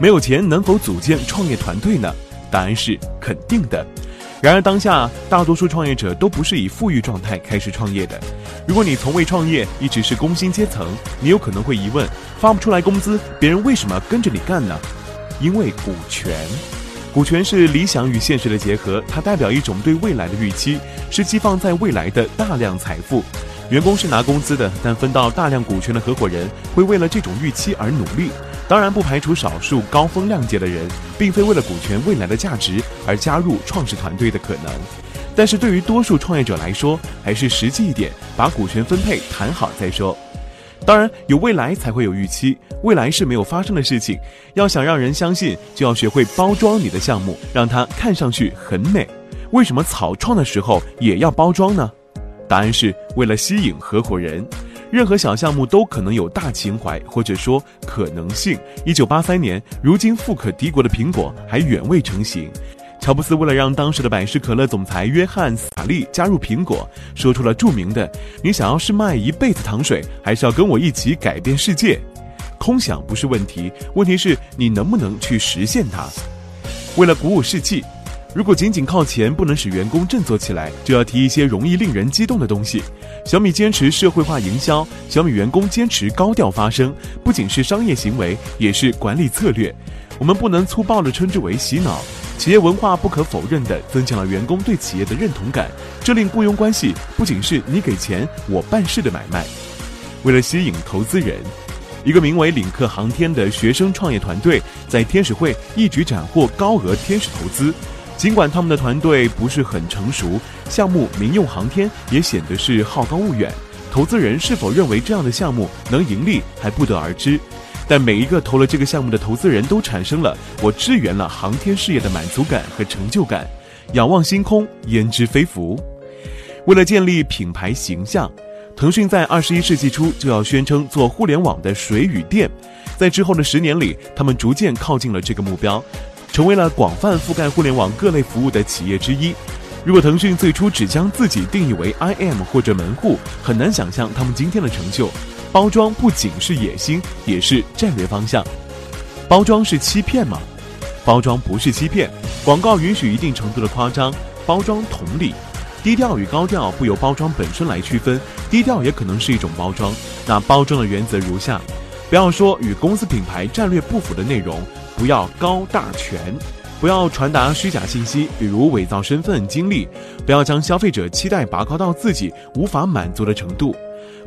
没有钱能否组建创业团队呢？答案是肯定的。然而，当下大多数创业者都不是以富裕状态开始创业的。如果你从未创业，一直是工薪阶层，你有可能会疑问：发不出来工资，别人为什么跟着你干呢？因为股权，股权是理想与现实的结合，它代表一种对未来的预期，是寄放在未来的大量财富。员工是拿工资的，但分到大量股权的合伙人会为了这种预期而努力。当然，不排除少数高风亮节的人，并非为了股权未来的价值而加入创始团队的可能。但是对于多数创业者来说，还是实际一点，把股权分配谈好再说。当然，有未来才会有预期，未来是没有发生的事情。要想让人相信，就要学会包装你的项目，让它看上去很美。为什么草创的时候也要包装呢？答案是为了吸引合伙人。任何小项目都可能有大情怀，或者说可能性。一九八三年，如今富可敌国的苹果还远未成型。乔布斯为了让当时的百事可乐总裁约翰斯塔利加入苹果，说出了著名的：“你想要是卖一辈子糖水，还是要跟我一起改变世界？”空想不是问题，问题是你能不能去实现它。为了鼓舞士气。如果仅仅靠钱不能使员工振作起来，就要提一些容易令人激动的东西。小米坚持社会化营销，小米员工坚持高调发声，不仅是商业行为，也是管理策略。我们不能粗暴地称之为洗脑。企业文化不可否认地增强了员工对企业的认同感，这令雇佣关系不仅是你给钱我办事的买卖。为了吸引投资人，一个名为领克航天的学生创业团队在天使会一举斩获高额天使投资。尽管他们的团队不是很成熟，项目民用航天也显得是好高骛远。投资人是否认为这样的项目能盈利还不得而知。但每一个投了这个项目的投资人都产生了我支援了航天事业的满足感和成就感。仰望星空，焉知非福？为了建立品牌形象，腾讯在二十一世纪初就要宣称做互联网的水与电。在之后的十年里，他们逐渐靠近了这个目标。成为了广泛覆盖互联网各类服务的企业之一。如果腾讯最初只将自己定义为 IM 或者门户，很难想象他们今天的成就。包装不仅是野心，也是战略方向。包装是欺骗吗？包装不是欺骗。广告允许一定程度的夸张，包装同理。低调与高调不由包装本身来区分，低调也可能是一种包装。那包装的原则如下：不要说与公司品牌战略不符的内容。不要高大全，不要传达虚假信息，比如伪造身份、经历；不要将消费者期待拔高到自己无法满足的程度；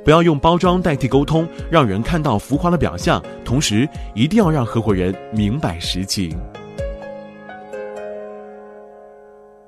不要用包装代替沟通，让人看到浮夸的表象，同时一定要让合伙人明白实情。